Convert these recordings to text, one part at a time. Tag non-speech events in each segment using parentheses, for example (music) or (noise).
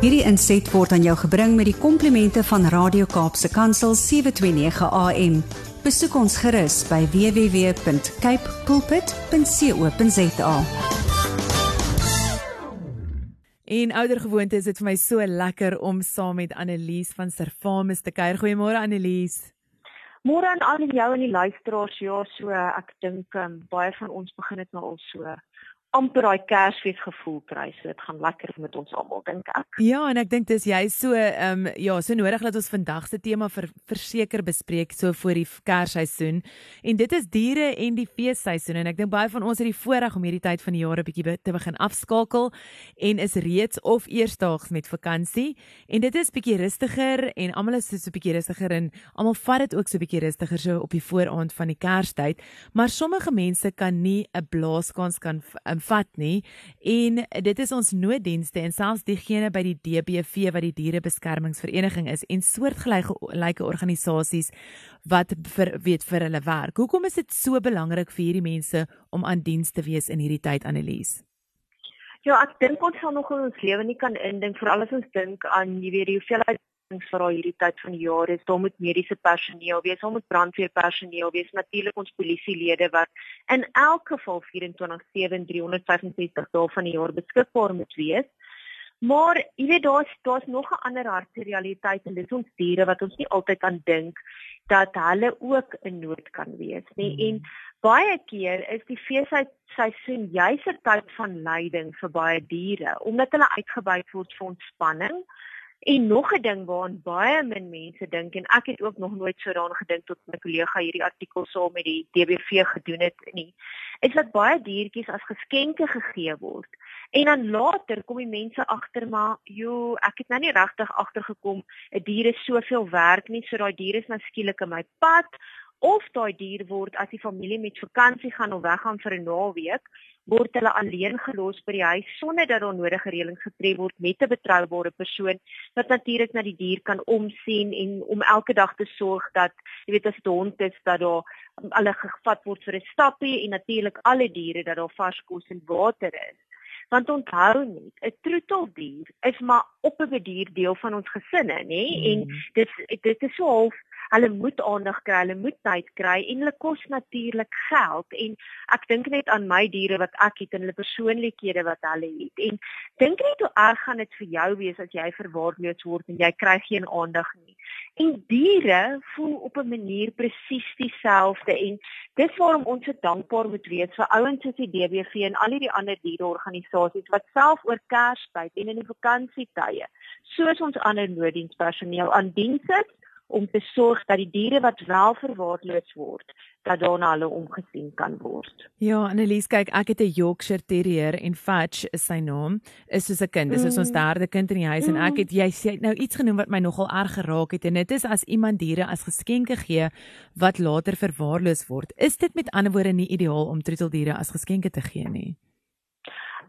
Hierdie inset word aan jou gebring met die komplimente van Radio Kaapse Kansel 729 AM. Besoek ons gerus by www.cape pulpit.co.za. En oudergewoonte is dit vir my so lekker om saam met Annelies van Servamus te kuier. Goeiemôre Annelies. Môre aan al jou en die luisteraars. Ja, so ek dink um, baie van ons begin dit nou al so amper daai Kersfees gevoel kry. So dit gaan lekker met ons almal dink ek. Ja, en ek dink dis jy so ehm um, ja, so nodig dat ons vandag se tema vir verseker bespreek so voor die Kersseisoen. En dit is diere en die feesseisoen en ek dink baie van ons het die voorreg om hierdie tyd van die jaar 'n bietjie te begin afskakel en is reeds of eersdaags met vakansie. En dit is bietjie rustiger en almal is so 'n bietjie rustiger en almal vat dit ook so 'n bietjie rustiger so op die vooraand van die Kerstyd. Maar sommige mense kan nie 'n blaaskans kan um, vat nie en dit is ons nooddienste en selfs diegene by die DBV wat die dierebeskermingsvereniging is en soortgelyke organisasies wat vir weet vir hulle werk. Hoekom is dit so belangrik vir hierdie mense om aan diens te wees in hierdie tyd Annelies? Ja, ek dink ons sal nog in ons lewe nie kan indink veral as ons dink aan jy weet die hoeveelheid vir al hierdie tyd van die jaar is, daar moet mediese personeel wees, daar moet brandweerpersoneel wees, natuurlik ons polisielede wat in elk geval 24/7 365 dae van die jaar beskikbaar moet wees. Maar jy weet daar's daar's nog 'n ander harde realiteit en dit is ons diere wat ons nie altyd aan dink dat hulle ook in nood kan wees nie. Hmm. En baie keer is die feesseisoen juis 'n tyd van lyding vir baie diere omdat hulle uitgebuit word vir ontspanning. En nog 'n ding waaraan baie min mense dink en ek het ook nog nooit so daaraan gedink tot my kollega hierdie artikel saam met die DBV gedoen het nie, is dat baie diertjies as geskenke gegee word. En dan later kom die mense agter maar, "Jo, ek het nou nie regtig agtergekom 'n dier is soveel werk nie, so daai dier is nou skielik in my pad." Of daai dier word as die familie met vakansie gaan of weggaan vir 'n naweek, word hulle alleen gelos by die huis sonder dat daar nodige reëlings getref word met 'n betroubare persoon wat natuurlik na die dier kan omsien en om elke dag te sorg dat jy weet as dit hond is dat daar alle gevat word vir 'n stappie en natuurlik alle diere dat daar vars kos en water is. Want onthou net, 'n troeteldier is maar op 'n dier deel van ons gesinne, nê? Mm. En dit dit is so half hulle moet aandag kry, hulle moet tyd kry en hulle kos natuurlik geld en ek dink net aan my diere wat ek het en hulle persoonlikhede wat hulle het en dink net hoe erg gaan dit vir jou wees as jy verwaarloos word en jy kry geen aandag nie. En diere voel op 'n manier presies dieselfde en dis waarom ons so dankbaar moet wees vir ouens soos die DBV en al die ander diereorganisasies wat self oor Kerstyd en in die vakansietye soos ons ander nooddienspersoneel aan diens is om te sorg dat die diere wat wel verwaarloos word, dat daarna hulle omgesien kan word. Ja, Annelies, kyk, ek het 'n Yorkshire Terrier en Fudge is sy naam, is soos 'n kind. Dis mm. ons derde kind in die huis mm. en ek het jy sê nou iets genoem wat my nogal erg geraak het en dit is as iemand diere as geskenke gee wat later verwaarloos word. Is dit met ander woorde nie ideaal om troeteldiere as geskenke te gee nie?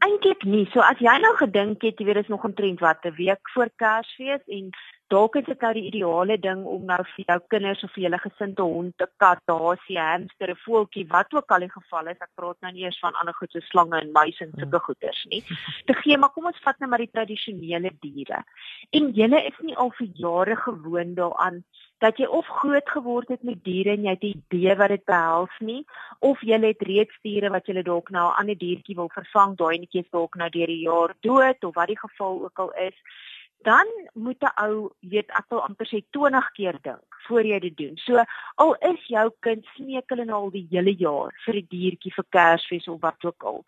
Eintlik nie. So as jy nou gedink het, jy weet, is nog 'n trend wat 'n week voor Kersfees en dalk is dit nou die ideale ding om nou vir jou kinders of vir julle gesin te hond, 'n kat, dasie, hamster, 'n voeltjie, wat ook al die geval is, ek praat nou nie eers van ander goed so slange en muise en sulke goeters nie. Te gee, maar kom ons vat nou maar die tradisionele diere. En julle is nie al vir jare gewoond daaraan dat jy of groot geword het met diere en jy het 'n idee wat dit behels nie of jy het reeds diere wat jy dalk nou 'n ander diertjie wil vervang, daai netjies dalk nou deur die jaar dood of wat die geval ook al is dan moet 'n ou weet ek wil amper sê 20 keer dink voor jy dit doen. So al is jou kind smeekel en al die hele jaar vir 'n diertjie vir Kersfees of wat ook al.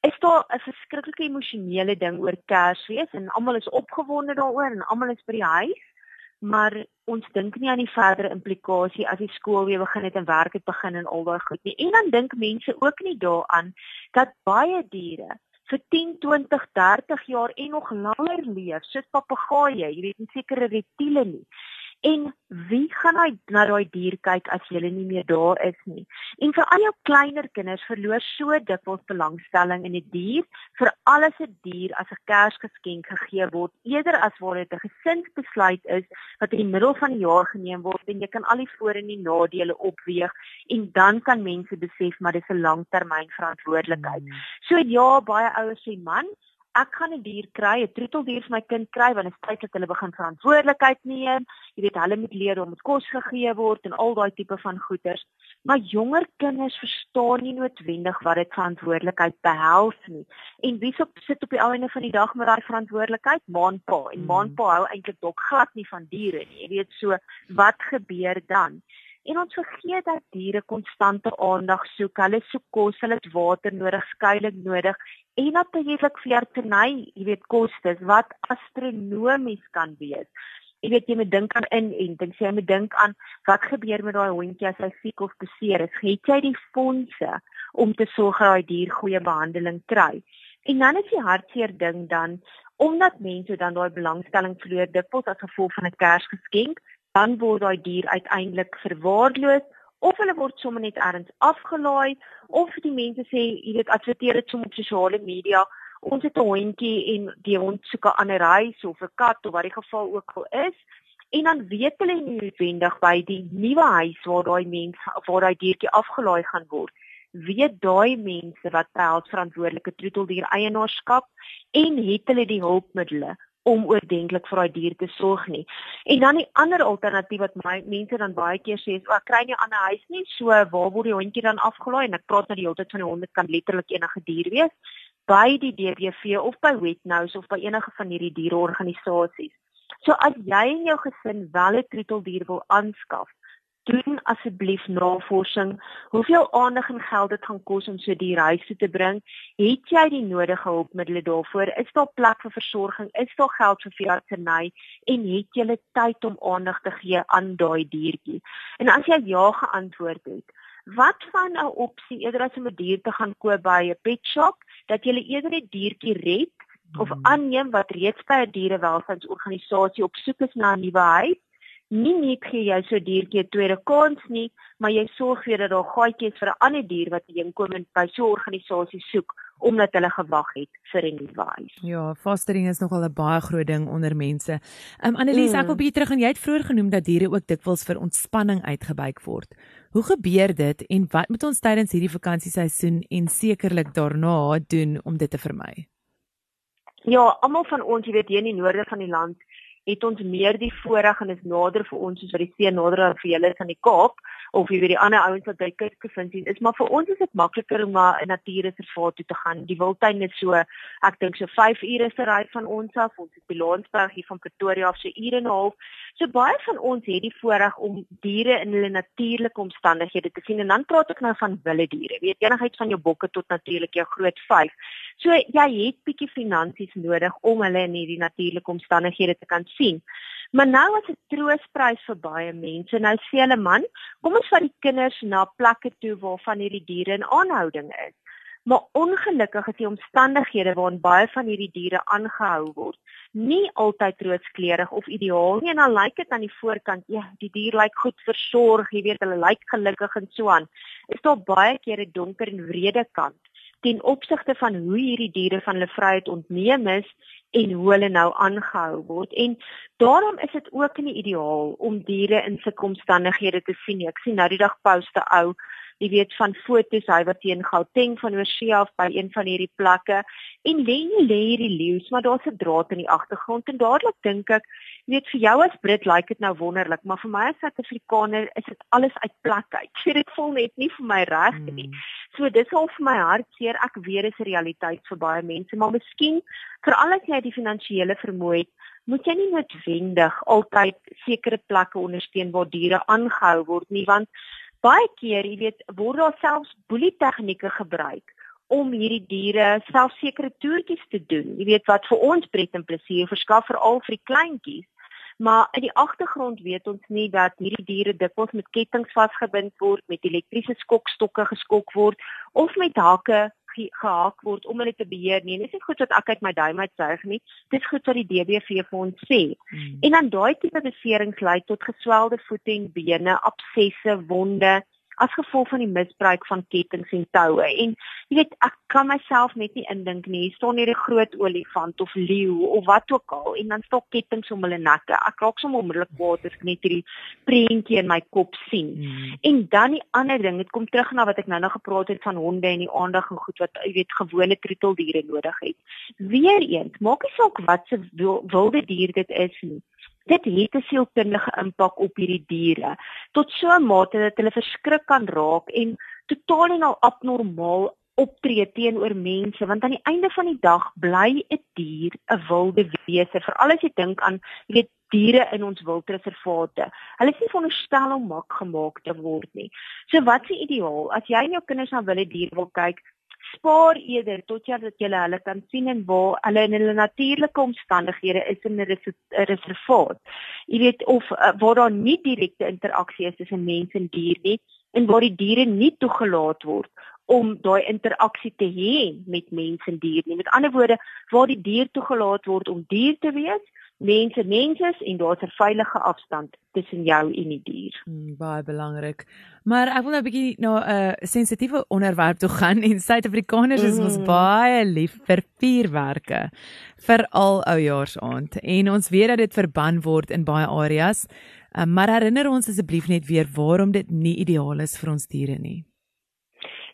Is daar 'n verskriklike emosionele ding oor Kersfees en almal is opgewonde daaroor en almal is by die huis, maar ons dink nie aan die verdere implikasie as die skool weer begin het en werk het begin en al daai goed nie. En dan dink mense ook nie daaraan dat baie diere vir 10, 20, 30 jaar en nog langer leef, soos papegaaie, jy weet, en sekere reptiele nie. En wie gaan hy na daai dier kyk as jy nie meer daar is nie? En vir al jou kleiner kinders verloor so dikwels belangstelling in 'n die dier vir alles 'n die dier as 'n Kersgeskenk gegee word eerder as waar dit 'n gesinsbesluit is wat in die middel van die jaar geneem word en jy kan al die voor en die nadele opweeg en dan kan mense besef maar dis 'n langtermyn verantwoordelikheid. Hmm. So ja, baie ouers sê man, ek gaan 'n dier kry, 'n troeteldier vir my kind kry want dit is tyd dat hulle begin verantwoordelikheid neem. Jy weet, hulle moet leer om met kos gegee word en al daai tipe van goeders. Maar jonger kinders verstaan nie noodwendig wat dit verantwoordelikheid behels nie. En wie sop sit op die ou einde van die dag met daai verantwoordelikheid? Maanpa. En maanpa hou eintlik dok glad nie van diere nie. Jy weet so, wat gebeur dan? En ons vergeet dat diere konstante aandag soek. Hulle soek kos, hulle het water nodig, skuilings nodig en natuurlik veeartseny, jy weet kostes wat astronomies kan wees. Jy weet jy moet dink aan inenting, jy moet dink aan wat gebeur met daai hondjie as hy siek of beseer is. Het jy die fondse om te sorg dat daai dier goeie behandeling kry? En dan is die hartseer ding dan omdat mense dan daai belangstelling verloor dikwels as gevolg van 'n Kersgeskenk dan word daai dier uiteindelik verwaarloos of hulle word sommer net ergens afgelaai of die mense sê jy weet adverteer dit sommer op sosiale media ons het 'n hondjie en die hond soek 'n ander huis of 'n kat of wat die geval ook al is en dan weet hulle nie noodwendig by die nuwe huis waar daai mens waar daai diertjie afgelaai gaan word weet daai mense wat behels verantwoordelike troeteldier eienaarskap en het hulle die hulpmiddels om oordentlik vir daai dier te sorg nie. En dan die ander alternatief wat my mense dan baie keer sê is, "O, ek kry nie 'n ander huis nie, so waar word die hondjie dan afgelaai?" En ek praat nou die hele tyd van die honde kan letterlik enige dier wees by die DBV of by Wetnous of by enige van hierdie diereorganisasies. So as jy en jou gesin wel 'n troeteldier wil aanskaf, doen asseblief navorsing. Hoeveel aandag en geld dit gaan kos om so die reis te bring het jy die nodige hulpmiddels daarvoor? Is daar plek vir versorging? Is daar geld vir veeartseny en het jy tyd om aandag te gee aan daai diertjie? En as jy ja geantwoord het wat van 'n opsie eerder as om 'n dier te gaan koop by 'n pet shop dat jy eerder die diertjie red of hmm. aanneem wat reeds by 'n dierewelsynsorganisasie op soek is na 'n nuwe huis nie net gee jy so diertjie 'n tweede kans nie, maar jy sorg vir dat daar gaatjies vir 'n ander dier wat inkomend by so 'n organisasie soek omdat hulle gewag het vir 'n nuwe huis. Ja, fostering is nogal 'n baie groot ding onder mense. Um Annelies, mm. ek wil bietjie terug en jy het vroeër genoem dat diere ook dikwels vir ontspanning uitgebuik word. Hoe gebeur dit en wat moet ons tydens hierdie vakansieseisoen en sekerlik daarna doen om dit te vermy? Ja, almal van ons, jy weet, hier in die noorde van die land het ons meer die voorreg en is nader vir ons soos wat die see nader aan vir julle is aan die Kaap of jy weet die ander ouens wat by Kuskofinsie is maar vir ons is dit makliker om na 'n natuurreservaat toe te gaan. Die Wildtuin is so ek dink so 5 ure se ry van ons af. Ons is by Laansberg hier van Pretoria af so ure en 'n half. So baie van ons het die voorreg om diere in hulle natuurlike omstandighede te sien en dan praat ek nou van wilde diere. Weet enigiets van jou bokke tot natuurlik jou groot vyf. So jy het bietjie finansies nodig om hulle in hierdie natuurlike omstandighede te kan sien. Maar nou as 'n troosprys vir baie mense. Nou sê hulle man, kom ons vat die kinders na plekke toe waar van hierdie diere in aanhouding is. Maar ongelukkig is die omstandighede waarin baie van hierdie diere aangehou word, nie altyd rooskleurig of ideaal nie. En dan lyk dit aan die voorkant, ja, die dier lyk goed versorg, jy weet, hulle lyk gelukkig en so aan. Is daar baie keer 'n donker en wrede kant ten opsigte van hoe hierdie diere van hulle vryheid ontneem is en hoe hulle nou aangehou word. En daarom is dit ook nie ideaal om diere in sulke omstandighede te sien nie. Ek sien nou die dag poste ou jy weet van fotos hy wat teen Gauteng van Oosia af by een van hierdie plekke en lê nie lê hierdie leeu's maar daar's 'n draad in die agtergrond en dadelik dink ek jy weet vir jou as Brit lyk dit nou wonderlik maar vir my as Suid-Afrikaner is dit alles uit plek uit. (laughs) Sê dit voel net nie vir my reg nie. Hmm. so dis al vir my hartseer ek weet dit is 'n realiteit vir baie mense maar miskien veral as jy die finansiële vermoë het moet jy nie noodwendig altyd sekere plekke ondersteun waar diere aangehou word nie want baie keer, jy weet, word daar selfs boelie tegnieke gebruik om hierdie diere selfsekere toertjies te doen. Jy weet wat vir ons pret en plesier verskaf vir al vir die kleintjies. Maar in die agtergrond weet ons nie dat hierdie diere dikwels met kettinge vasgebind word, met elektriese skokstokke geskok word of met hakke gehaak word om hulle te beheer nie. Dis nie goed wat ek uit my duim uit suig nie. Dis goed wat die DBV vir ons sê. Hmm. En dan daai tipe beserings lei tot geswelde voete en bene, absesse, wonde as gevolg van die misbruik van kettinge en toue. En jy weet, ek kan myself net nie indink nie. Hier staan hier 'n groot olifant of leeu of wat ook al en dan staan kettinge om hulle nekke. Ek raak sommer onmiddellik kwaad as ek net hierdie prentjie in my kop sien. Mm. En dan die ander ding, dit kom terug na wat ek nou-nou gepraat het van honde en die aandag en goed wat jy weet gewone troeteldiere nodig het. Weereens, maak nie saak wat se wilde dier dit is nie dit het 'n sielkundige impak op hierdie diere tot so 'n mate dat hulle verskrik kan raak en totaal en al abnormaal optree teenoor mense want aan die einde van die dag bly 'n dier 'n wilde wese veral as jy dink aan jy weet diere in ons wildreservate. Hulle is nie veronderstel om mak gemaak te word nie. So wat die ideaal as jy en jou kinders na wilde diere wil kyk? Spaar eerder tot jy dat jy hulle kan sien en waar hulle in hulle natuurlike omstandighede is in 'n reservaat. Jy weet of uh, waar daar nie direkte interaksie is tussen mens en dier nie en waar die diere nie toegelaat word om daai interaksie te hê met mens en dier nie. Met ander woorde, waar die dier toegelaat word om dier te wees mense mense en daar's 'n veilige afstand tussen jou en die dier. Hmm, baie belangrik. Maar ek wil nou 'n bietjie na 'n uh, sensitiewe onderwerp toe gaan (laughs) en Suid-Afrikaners is ons mm. baie lief vir vuurwerke veral oujaarsaand en ons weet dat dit verban word in baie areas. Uh, maar herinner ons asseblief net weer waarom dit nie ideaal is vir ons diere nie.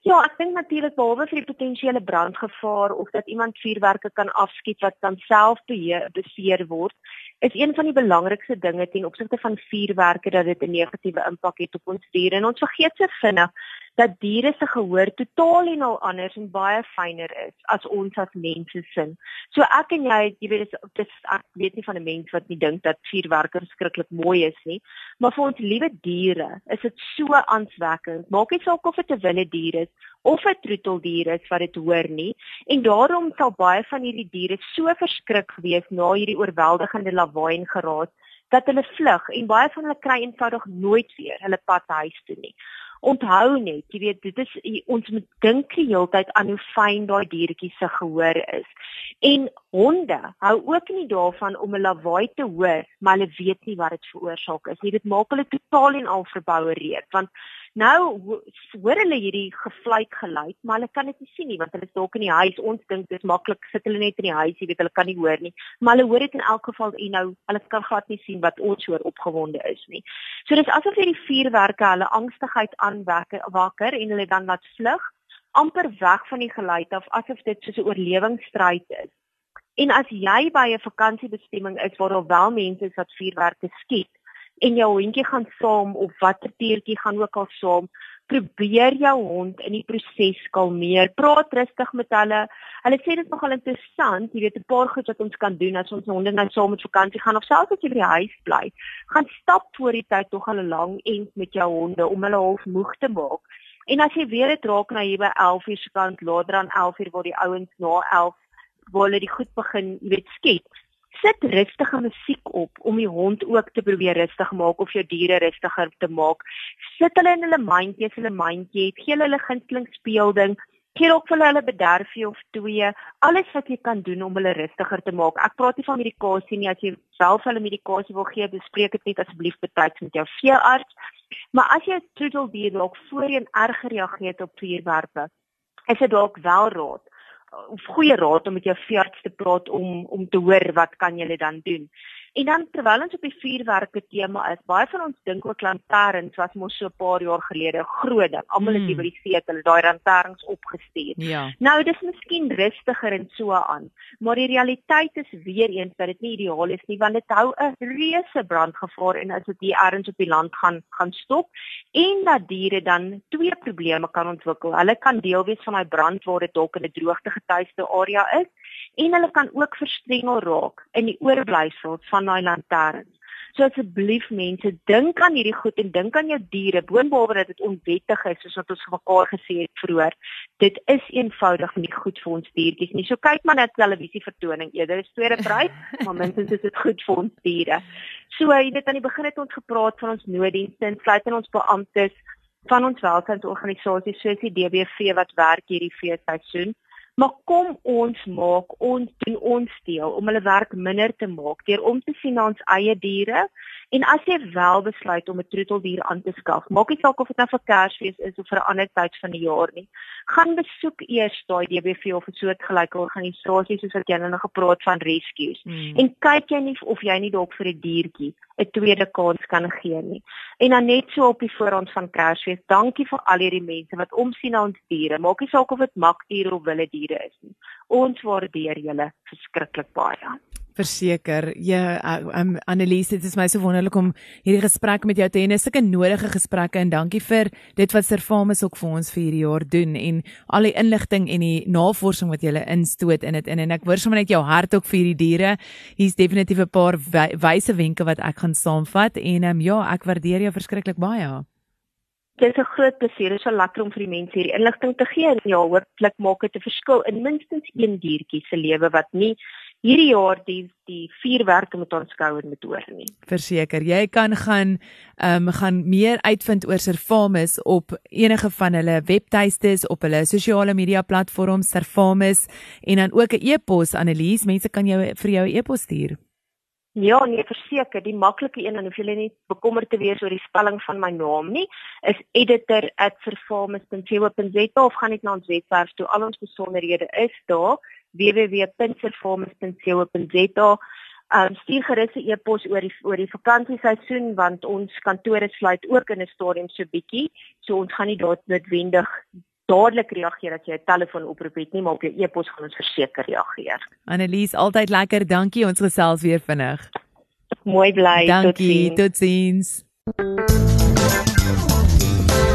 Ja, ek dink natuurlik behalwe vir die potensiële brandgevaar of dat iemand vuurwerke kan afskiet wat dan self beheer word, is een van die belangrikste dinge ten opsigte van vuurwerke dat dit 'n negatiewe impak het op ons diere. En ons vergeet se vinnig dat diere se gehoor totaal en al anders en baie fyner is as ons as mense sin. So ek en jy, jy weet dis ek weet nie van 'n mens wat nie dink dat vuurwerke verskriklik mooi is nie, maar vir ons liewe diere is dit so aanswekkend. Maak nie saak of dit 'n wilde dier is of 'n troeteldier is wat dit hoor nie en daarom sal baie van hierdie diere so verskrik wees na hierdie oorweldigende lawaai en geraas dat hulle vlug en baie van hulle kry eenvoudig nooit weer hulle pad huis toe nie onthou net, jy weet, dit is ons moet dink die hele tyd aan hoe fyn daai diertjie se gehoor is. En honde hou ook nie daarvan om 'n lawaai te hoor, maar hulle weet nie wat dit veroorsaak is nie. Dit maak hulle totaal en al verbouer reed, want Nou hoor hulle hierdie gefluit geluid, maar hulle kan dit nie sien nie want hulle is dalk in die huis. Ons dink dit is maklik sit hulle net in die huis, jy weet hulle kan nie hoor nie. Maar hulle hoor dit in elk geval en nou hulle kan glad nie sien wat ons hoor opgewonde is nie. So dis asof hierdie vuurwerke hulle angstigheid aanwekker wakker en hulle dan laat vlug amper weg van die geluid af asof dit soos 'n oorlewingsstryd is. En as jy by 'n vakansiebestemming is waar daar wel mense is wat vuurwerke skiet, en jou hondjie gaan saam of watter diertjie gaan ook al saam probeer jou hond in die proses kalmeer. Praat rustig met hulle. Hulle sê dit is nogal interessant jy weet 'n paar goed wat ons kan doen as ons honde nou saam met vakansie gaan of selfs as jy by die huis bly gaan stap voor die tyd tog hulle lang end met jou honde om hulle half moeg te maak. En as jy weer dit raak na hier by 11 uur se kant later dan 11 uur waar die ouens na 11 waar hulle die goed begin jy weet skiet sit rustige musiek op om die hond ook te probeer rustig maak of jou diere rustiger te maak. Sit hulle in hulle mandjie, hulle mandjie, gee hulle gunsteling speelding, gee ook vir hulle bederfie of twee, alles wat jy kan doen om hulle rustiger te maak. Ek praat nie van medikasie nie, as jy self hulle medikasie wil gee, bespreek dit net asseblief betyds met jou veearts. Maar as jy 'n troeteldier dalk voorheen erg gereageer het op vuurwerpe, is dit dalk wel raad goeie raad om met jou veearts te praat om om te hoor wat kan jy dan doen. En dan terwyl ons op die vuurwerke tema is, baie van ons dink ook lanterns was mos so 'n paar jaar gelede groot ding. Almal het mm. by die see hulle daai lanterns opgestuur. Ja. Nou dis miskien rustiger en so aan, maar die realiteit is weer eens dat dit nie ideaal is nie want dit hou 'n reuse brandgevaar en as dit hier ergens op die land gaan gaan stop en dat diere dan twee probleme kan ontwikkel. Hulle kan deel wees van daai brand waar dit dalk in 'n droogte getuiste area is en hulle kan ook verstrengel raak in die oorblyfsels van daai lanterns. So asseblief mense, dink aan hierdie goed en dink aan jou diere, boonbehalwe dat dit onwettig is soos wat ons mekaar gesê het vroeër. Dit is eenvoudig nie goed vir ons diertjies nie. So kyk maar net televisievertoning eerder. Dis tweede prys, (laughs) maar minstens is dit goed vir ons diere. So jy weet aan die begin het ons gepraat van ons nooddienste, insluitend ons beamptes van ons welstandsorganisasies soos die DBV wat werk hierdie feesseisoen. Maar kom ons maak ons doen ons deel om hulle werk minder te maak deur om te sien na ons eie diere En as jy wel besluit om 'n troeteldier aan te skaf, maak nie saak of dit nou vir Kersfees is of vir 'n ander tyd van die jaar nie, gaan besoek eers daai DBV of 'n soortgelyke organisasie soos wat jy nou gepraat van rescues hmm. en kyk jy nie of jy nie dalk vir 'n die diertjie 'n tweede kans kan gee nie. En dan net so op die voorhand van Kersfees, dankie vir al hierdie mense wat omsien na ons diere. Maak nie saak of dit makdiere of wilde diere is nie. Ons waardeer julle verskriklik baie verseker. Ja, um, Annelies, dit is my so wonderlik om hierdie gesprek met jou te hê. Dis 'n nodige gesprekke en dankie vir dit wat Servamus ook vir ons vir hierdie jaar doen en al die inligting en die navorsing wat jy instoot in dit in en ek hoor sommer net jou hart ook vir hierdie diere. Hier's definitief 'n paar wyse wenke wat ek gaan saamvat en um, ja, ek waardeer jou verskriklik baie. Dit is 'n groot plesier. Dit is so lekker om vir die mense hierdie inligting te gee. En ja, hooplik maak dit 'n verskil in minstens een diertjie se lewe wat nie hierdie jaar die die vuurwerke met ons skouer moet oor nie. Verseker, jy kan gaan ehm um, gaan meer uitvind oor Servamus op enige van hulle webtuistes op hulle sosiale media platforms Servamus en dan ook 'n e-pos Annelies, mense kan jou vir jou 'n e-pos stuur. Ja, nee, verseker, die maklike een en hoef julle nie bekommerd te wees oor die spelling van my naam nie, is editor@servamus.co.za of gaan net na ons webwerf toe. Al ons besonderhede is daar www.performance.co.za. Um stuur gerus 'n e-pos oor die oor die vakansieseisoen want ons kantore sluit ook in 'n stadium so bietjie. So ons gaan nie daar noodwendig dadelik reageer as jy 'n telefoonoproep het nie, maar op jou e-pos gaan ons verseker reageer. Annelies, altyd lekker. Dankie. Ons gesels weer vinnig. Mooi bly. Dankie. Totsiens. Tot